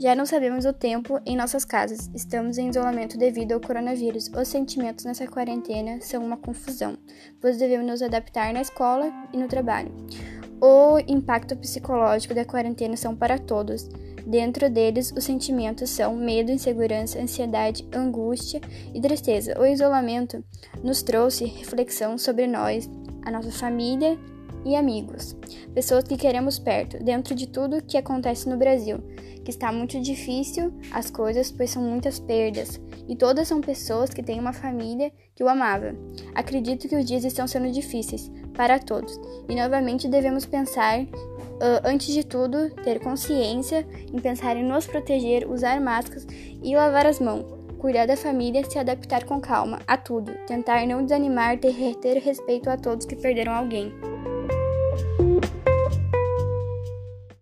Já não sabemos o tempo em nossas casas. Estamos em isolamento devido ao coronavírus. Os sentimentos nessa quarentena são uma confusão, pois devemos nos adaptar na escola e no trabalho. O impacto psicológico da quarentena são para todos. Dentro deles, os sentimentos são medo, insegurança, ansiedade, angústia e tristeza. O isolamento nos trouxe reflexão sobre nós, a nossa família e amigos, pessoas que queremos perto, dentro de tudo que acontece no Brasil, que está muito difícil as coisas, pois são muitas perdas, e todas são pessoas que têm uma família que o amava. Acredito que os dias estão sendo difíceis para todos, e novamente devemos pensar, antes de tudo, ter consciência em pensar em nos proteger, usar máscaras e lavar as mãos cuidar da família, se adaptar com calma a tudo, tentar não desanimar, ter, ter respeito a todos que perderam alguém.